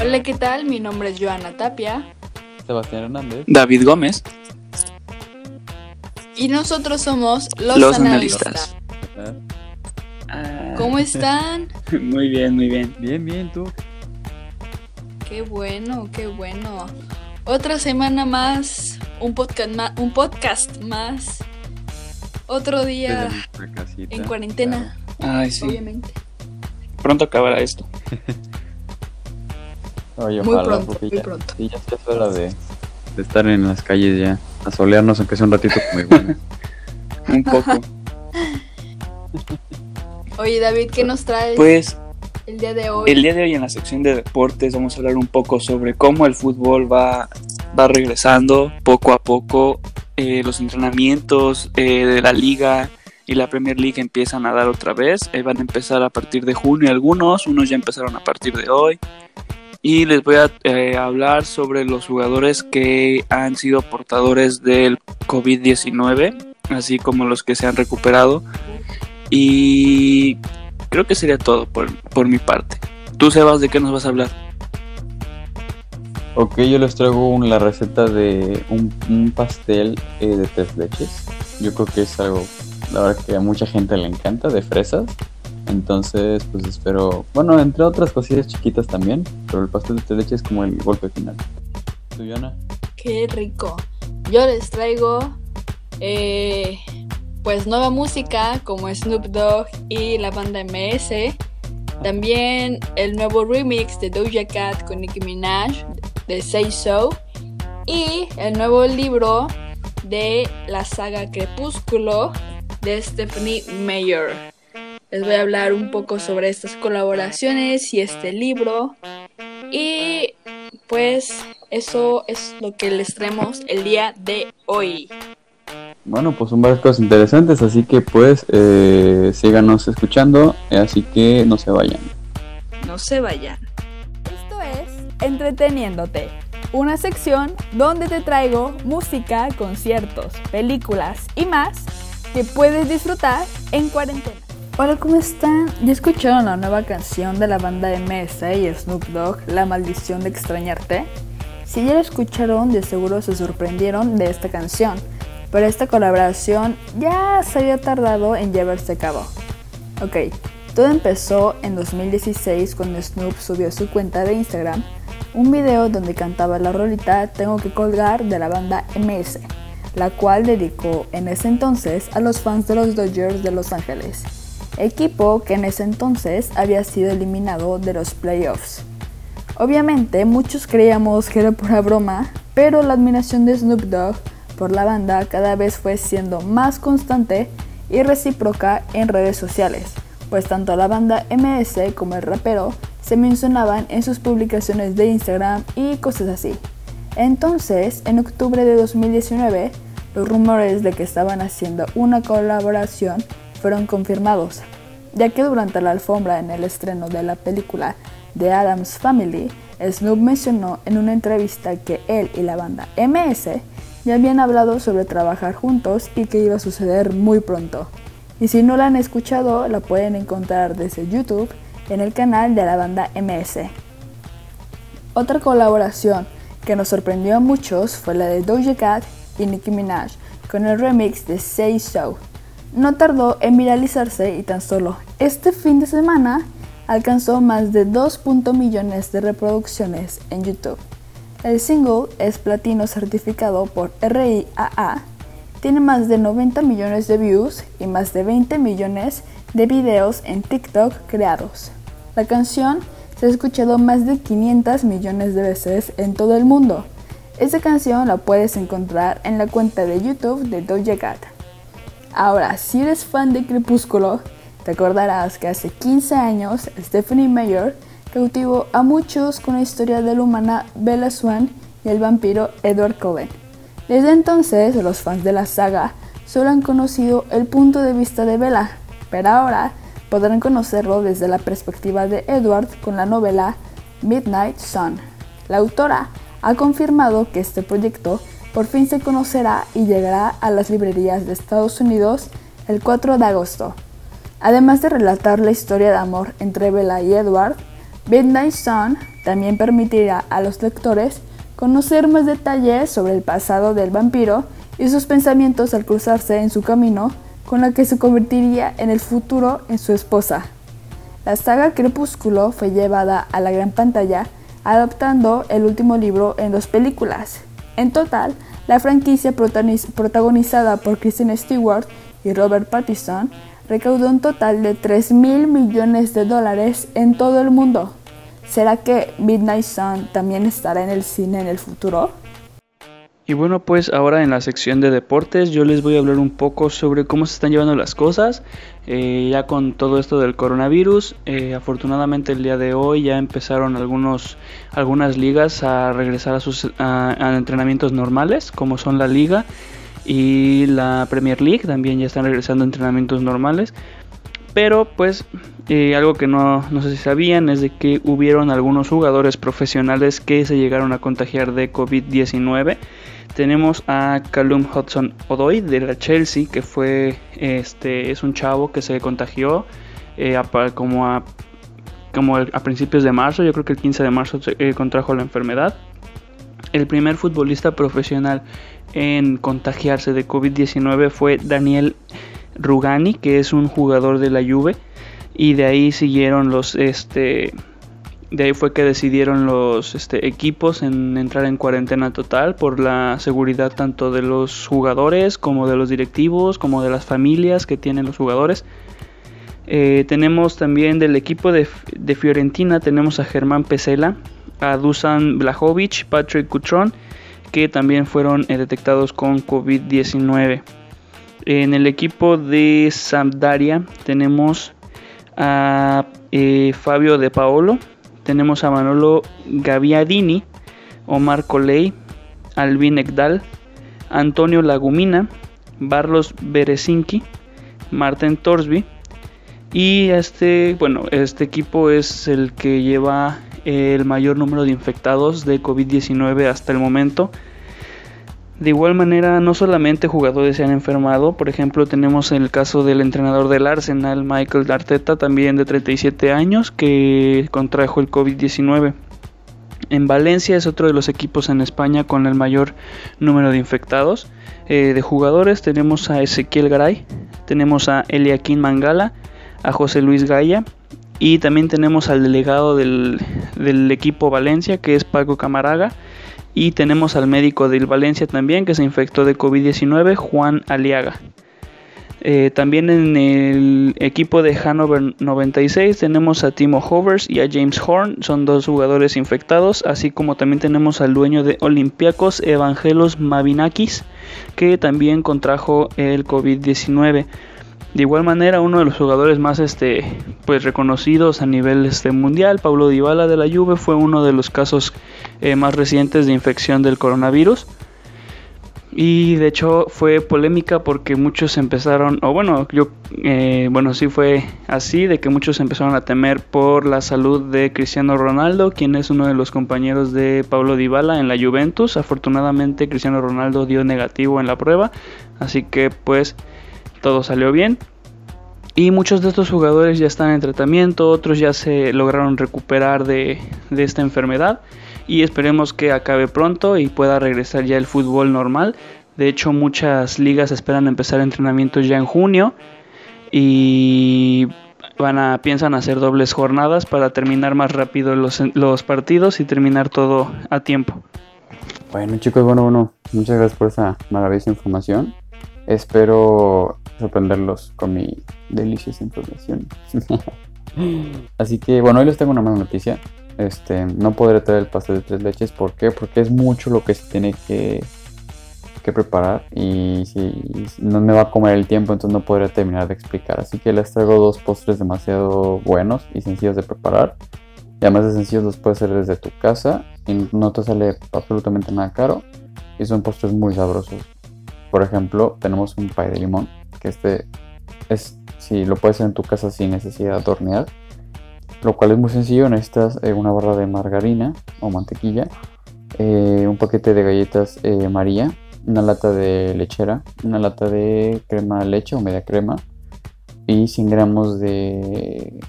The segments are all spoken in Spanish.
Hola, ¿qué tal? Mi nombre es Joana Tapia. Sebastián Hernández. David Gómez. Y nosotros somos los, Los analistas. analistas. Ah, ¿Cómo están? Muy bien, muy bien. Bien, bien, tú. Qué bueno, qué bueno. Otra semana más, un podcast más, un podcast más. Otro día casita. en cuarentena, Ay, sí. obviamente. Pronto acabará esto. Claro. Oye, Muy ojalá, pronto, muy ya, pronto. sí, ya es hora de, de estar en las calles ya. A solearnos, aunque sea un ratito como igual. Un poco. Oye, David, ¿qué nos traes Pues el día de hoy? el día de hoy en la sección de deportes vamos a hablar un poco sobre cómo el fútbol va, va regresando poco a poco. Eh, los entrenamientos eh, de la liga y la Premier League empiezan a dar otra vez. Eh, van a empezar a partir de junio algunos, unos ya empezaron a partir de hoy. Y les voy a hablar sobre los jugadores que han sido portadores del COVID-19, así como los que se han recuperado. Y creo que sería todo por, por mi parte. Tú, Sebas, ¿de qué nos vas a hablar? Ok, yo les traigo la receta de un, un pastel eh, de tres leches. Yo creo que es algo, la verdad, que a mucha gente le encanta, de fresas. Entonces, pues espero, bueno, entre otras cosillas chiquitas también, pero el pastel de tres leches es como el golpe final. ¿Tú, Yana? Qué rico. Yo les traigo eh, pues nueva música como Snoop Dogg y la banda MS. También el nuevo remix de Doja Cat con Nicki Minaj de Say So. Y el nuevo libro de la saga Crepúsculo de Stephanie Meyer. Les voy a hablar un poco sobre estas colaboraciones y este libro. Y pues eso es lo que les traemos el día de hoy. Bueno, pues son varias cosas interesantes, así que pues eh, síganos escuchando, eh, así que no se vayan. No se vayan. Esto es Entreteniéndote, una sección donde te traigo música, conciertos, películas y más que puedes disfrutar en cuarentena. Hola, ¿cómo están? ¿Ya escucharon la nueva canción de la banda MS y Snoop Dogg, La maldición de extrañarte? Si ya la escucharon, de seguro se sorprendieron de esta canción, pero esta colaboración ya se había tardado en llevarse a cabo. Ok, todo empezó en 2016 cuando Snoop subió a su cuenta de Instagram un video donde cantaba la rolita Tengo que colgar de la banda MS, la cual dedicó en ese entonces a los fans de los Dodgers de Los Ángeles, equipo que en ese entonces había sido eliminado de los playoffs. Obviamente muchos creíamos que era pura broma, pero la admiración de Snoop Dogg por la banda cada vez fue siendo más constante y recíproca en redes sociales, pues tanto la banda MS como el rapero se mencionaban en sus publicaciones de Instagram y cosas así. Entonces, en octubre de 2019, los rumores de que estaban haciendo una colaboración fueron confirmados, ya que durante la alfombra en el estreno de la película The Adams Family, Snoop mencionó en una entrevista que él y la banda MS ya habían hablado sobre trabajar juntos y que iba a suceder muy pronto. Y si no la han escuchado, la pueden encontrar desde YouTube en el canal de la banda MS. Otra colaboración que nos sorprendió a muchos fue la de Doja Cat y Nicki Minaj con el remix de Say So. No tardó en viralizarse y tan solo este fin de semana alcanzó más de 2. millones de reproducciones en YouTube. El single es platino certificado por RIAA, tiene más de 90 millones de views y más de 20 millones de videos en TikTok creados. La canción se ha escuchado más de 500 millones de veces en todo el mundo. Esta canción la puedes encontrar en la cuenta de YouTube de Doja Cat. Ahora, si eres fan de Crepúsculo, te acordarás que hace 15 años Stephanie Meyer cautivó a muchos con la historia de la humana Bella Swan y el vampiro Edward Cullen. Desde entonces, los fans de la saga solo han conocido el punto de vista de Bella, pero ahora podrán conocerlo desde la perspectiva de Edward con la novela Midnight Sun. La autora ha confirmado que este proyecto por fin se conocerá y llegará a las librerías de Estados Unidos el 4 de agosto. Además de relatar la historia de amor entre Bella y Edward, Midnight Sun también permitirá a los lectores conocer más detalles sobre el pasado del vampiro y sus pensamientos al cruzarse en su camino con la que se convertiría en el futuro en su esposa. La saga Crepúsculo fue llevada a la gran pantalla adaptando el último libro en dos películas. En total, la franquicia protagonizada por Kristen Stewart y Robert Pattinson recaudó un total de 3 mil millones de dólares en todo el mundo. ¿Será que Midnight Sun también estará en el cine en el futuro? Y bueno, pues ahora en la sección de deportes yo les voy a hablar un poco sobre cómo se están llevando las cosas. Eh, ya con todo esto del coronavirus, eh, afortunadamente el día de hoy ya empezaron algunos, algunas ligas a regresar a sus entrenamientos normales, como son la liga y la Premier League, también ya están regresando a entrenamientos normales. Pero pues eh, algo que no, no, sé si sabían es de que hubieron algunos jugadores profesionales que se llegaron a contagiar de COVID-19 tenemos a Callum Hudson Odoi de la Chelsea, que fue este es un chavo que se contagió eh, como a como a principios de marzo, yo creo que el 15 de marzo eh, contrajo la enfermedad. El primer futbolista profesional en contagiarse de COVID-19 fue Daniel Rugani, que es un jugador de la Juve, y de ahí siguieron los este de ahí fue que decidieron los este, equipos en entrar en cuarentena total por la seguridad tanto de los jugadores como de los directivos, como de las familias que tienen los jugadores. Eh, tenemos también del equipo de, Fiorentina, tenemos a Germán Pesela, a Dusan Blajovic, Patrick Cutron, que también fueron eh, detectados con COVID-19. En el equipo de Sampdoria tenemos a eh, Fabio De Paolo, tenemos a Manolo Gaviadini, Omar Coley, Alvin Ekdal, Antonio Lagumina, Barlos Berezinski, Martin Torsby. Y este, bueno, este equipo es el que lleva el mayor número de infectados de COVID-19 hasta el momento. De igual manera, no solamente jugadores se han enfermado, por ejemplo, tenemos el caso del entrenador del Arsenal, Michael Arteta, también de 37 años, que contrajo el COVID-19. En Valencia es otro de los equipos en España con el mayor número de infectados. Eh, de jugadores tenemos a Ezequiel Garay, tenemos a Eliaquín Mangala, a José Luis Gaya y también tenemos al delegado del, del equipo Valencia que es Paco Camaraga y tenemos al médico del Valencia también que se infectó de COVID-19, Juan Aliaga. Eh, también en el equipo de Hanover 96 tenemos a Timo Hovers y a James Horn, son dos jugadores infectados, así como también tenemos al dueño de Olympiacos, Evangelos Mavinakis, que también contrajo el COVID-19. De igual manera, uno de los jugadores más este, pues, reconocidos a nivel este, mundial, Paulo Dybala de la Juve, fue uno de los casos eh, más recientes de infección del coronavirus. Y de hecho fue polémica porque muchos empezaron, o bueno, yo, eh, bueno, sí fue así, de que muchos empezaron a temer por la salud de Cristiano Ronaldo, quien es uno de los compañeros de Paulo Dybala en la Juventus. Afortunadamente Cristiano Ronaldo dio negativo en la prueba, así que pues todo salió bien. Y muchos de estos jugadores ya están en tratamiento, otros ya se lograron recuperar de, esta enfermedad y esperemos que acabe pronto y pueda regresar ya el fútbol normal. De hecho, muchas ligas esperan empezar entrenamientos ya en junio y van a piensan hacer dobles jornadas para terminar más rápido los, los partidos y terminar todo a tiempo. Bueno chicos, bueno, bueno, muchas gracias por esa maravillosa información. Espero sorprenderlos con mi deliciosa información. Así que bueno, hoy les tengo una mala noticia. Este, no podré traer el pastel de tres leches. ¿Por qué? Porque es mucho lo que se tiene que, que preparar y si no me va a comer el tiempo, entonces no podré terminar de explicar. Así que les traigo dos postres demasiado buenos y sencillos de preparar. Y además de sencillos los puedes hacer desde tu casa y no te sale absolutamente nada caro. Y son postres muy sabrosos. Por ejemplo, tenemos un pay de limón, que este es, si lo puedes hacer en tu casa sin necesidad de hornear, lo cual es muy sencillo, necesitas eh, una barra de margarina o mantequilla, eh, un paquete de galletas eh, María, una lata de lechera, una lata de crema leche o media crema y 100 gramos de,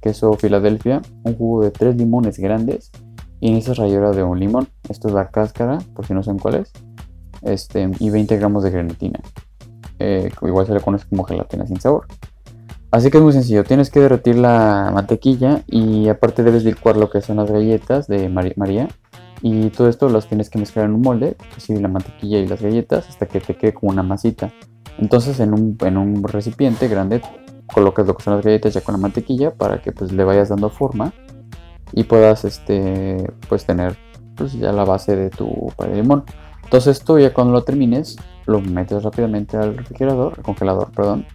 queso Filadelfia, un jugo de 3 limones grandes y en esa rayura de un limón. Esto es la cáscara, por si no saben cuál es. Este, y 20 gramos de granatina. Eh, igual se le conoce como gelatina sin sabor. Así que es muy sencillo, tienes que derretir la mantequilla y aparte debes licuar lo que son las galletas de María y todo esto las tienes que mezclar en un molde, así la mantequilla y las galletas hasta que te quede como una masita. Entonces en un, en un recipiente grande colocas lo que son las galletas ya con la mantequilla para que pues le vayas dando forma y puedas este pues tener pues ya la base de tu pay de limón. Entonces esto ya cuando lo termines lo metes rápidamente al refrigerador, congelador, perdón,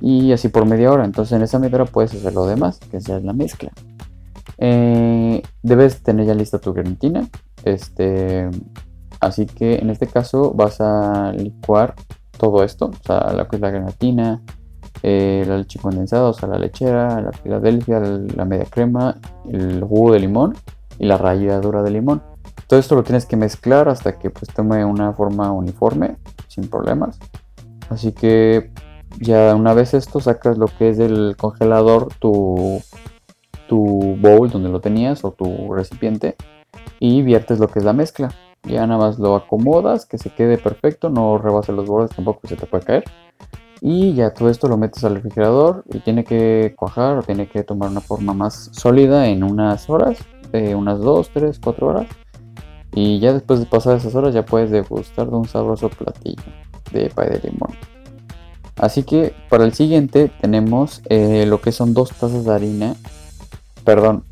y así por media hora. Entonces en esa media hora puedes hacer lo demás, que es la mezcla. Eh, debes tener ya lista tu granitina. Este, así que en este caso vas a licuar todo esto, o sea, la que es la granatina, eh, la leche condensada, o sea, la lechera, la Filadelfia, la media crema, el jugo de limón y la ralladura de limón. Todo esto lo tienes que mezclar hasta que pues tome una forma uniforme, sin problemas. Así que ya una vez esto sacas lo que es del congelador tu, bowl donde lo tenías o tu recipiente y viertes lo que es la mezcla. Ya nada más lo acomodas, que se quede perfecto, no rebase los bordes tampoco se te puede caer. Y ya todo esto lo metes al refrigerador y tiene que cuajar tiene que tomar una forma más sólida en unas horas, de unas 2, 3, 4 horas. Y ya después de pasar esas horas ya puedes degustar de un sabroso platillo de pay de limón. Así que para el siguiente tenemos eh, lo que son dos tazas de harina. Perdón.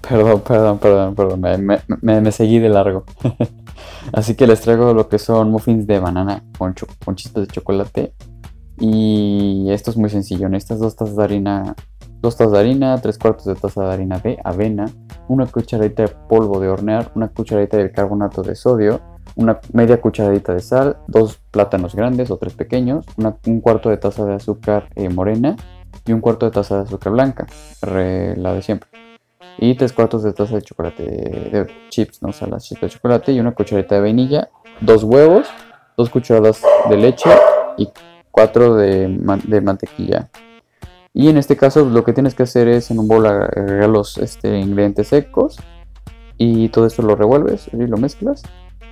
Perdón, perdón, perdón, perdón. Me, seguí de largo. Así que les traigo lo que son muffins de banana con, con chispas de chocolate. Y esto es muy sencillo. En estas dos tazas de harina, dos tazas de harina, tres cuartos de taza de harina de avena, una cucharadita de polvo de hornear, una cucharadita de carbonato de sodio, una media cucharadita de sal, dos plátanos grandes o tres pequeños, un cuarto de taza de azúcar eh, morena y un cuarto de taza de azúcar blanca, la de siempre. Y tres cuartos de taza de chocolate de, chips, no o sea, las chips de chocolate y una cucharadita de vainilla, dos huevos, dos cucharadas de leche y cuatro de, mantequilla. Y en este caso lo que tienes que hacer es en un bol agregar los este, ingredientes secos y todo esto lo revuelves y lo mezclas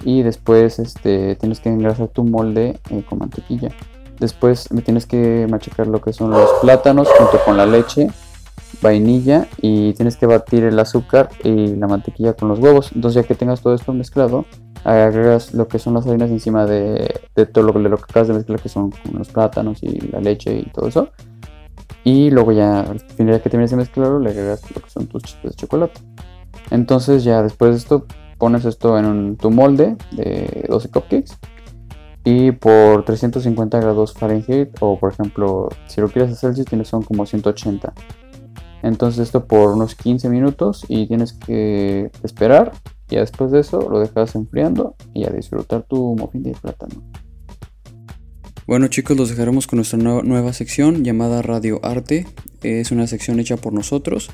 y después este, tienes que engrasar tu molde eh, con mantequilla. Después tienes que machacar lo que son los plátanos junto con la leche, vainilla y tienes que batir el azúcar y la mantequilla con los huevos. Entonces ya que tengas todo esto mezclado, agregas lo que son las harinas encima de, todo lo, lo, que acabas de mezclar que son los plátanos y la leche y todo eso. Y luego ya, al final que termines de mezclarlo, le agregas lo que son tus chispas de chocolate. Entonces ya después de esto pones esto en tu molde de 12 cupcakes y por 350 grados Fahrenheit o por ejemplo si lo quieres hacer Celsius tienes son como 180 entonces esto por unos 15 minutos y tienes que esperar y después de eso lo dejas enfriando y a disfrutar tu muffin de plátano bueno chicos, los dejaremos con nuestra nueva sección llamada Radio Arte. Es una sección hecha por nosotros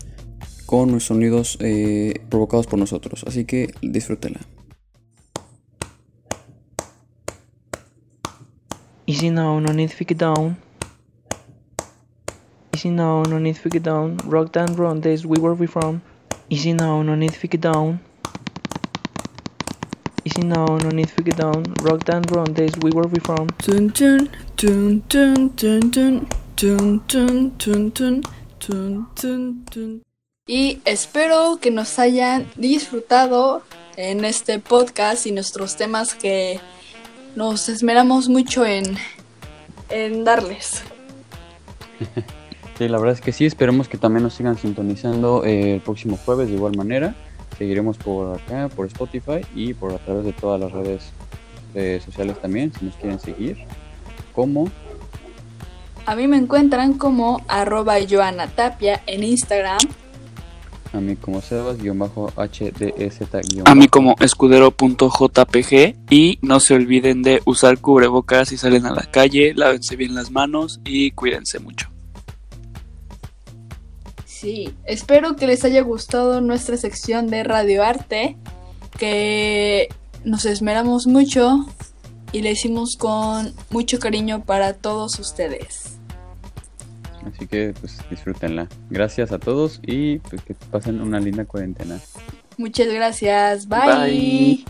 con los sonidos eh, provocados por nosotros. Así que disfrútela. Easy now, no need to down. Easy now, no need to down. Rock down, run days, we where we from. Easy now, no need to down. Easy now, no need to get down. Rock down, run days, we where we from. Tun tun tun tun tun tun tun tun tun tun tun tun y espero que nos hayan disfrutado en este podcast y nuestros temas que nos esmeramos mucho en, en darles. Sí, la verdad es que sí, esperemos que también nos sigan sintonizando eh, el próximo jueves de igual manera. Seguiremos por acá, por Spotify y por a través de todas las redes eh, sociales también, si nos quieren seguir. Como a mí me encuentran como arroba Joana Tapia en Instagram a mí como Sebas-HDZ- A mí como escudero.jpg. Y no se olviden de usar cubrebocas si salen a la calle, lávense bien las manos y cuídense mucho. Sí, espero que les haya gustado nuestra sección de radioarte que nos esmeramos mucho y le hicimos con mucho cariño para todos ustedes. Así que pues disfrútenla. Gracias a todos y pues, que pasen una linda cuarentena. Muchas gracias. Bye. Bye.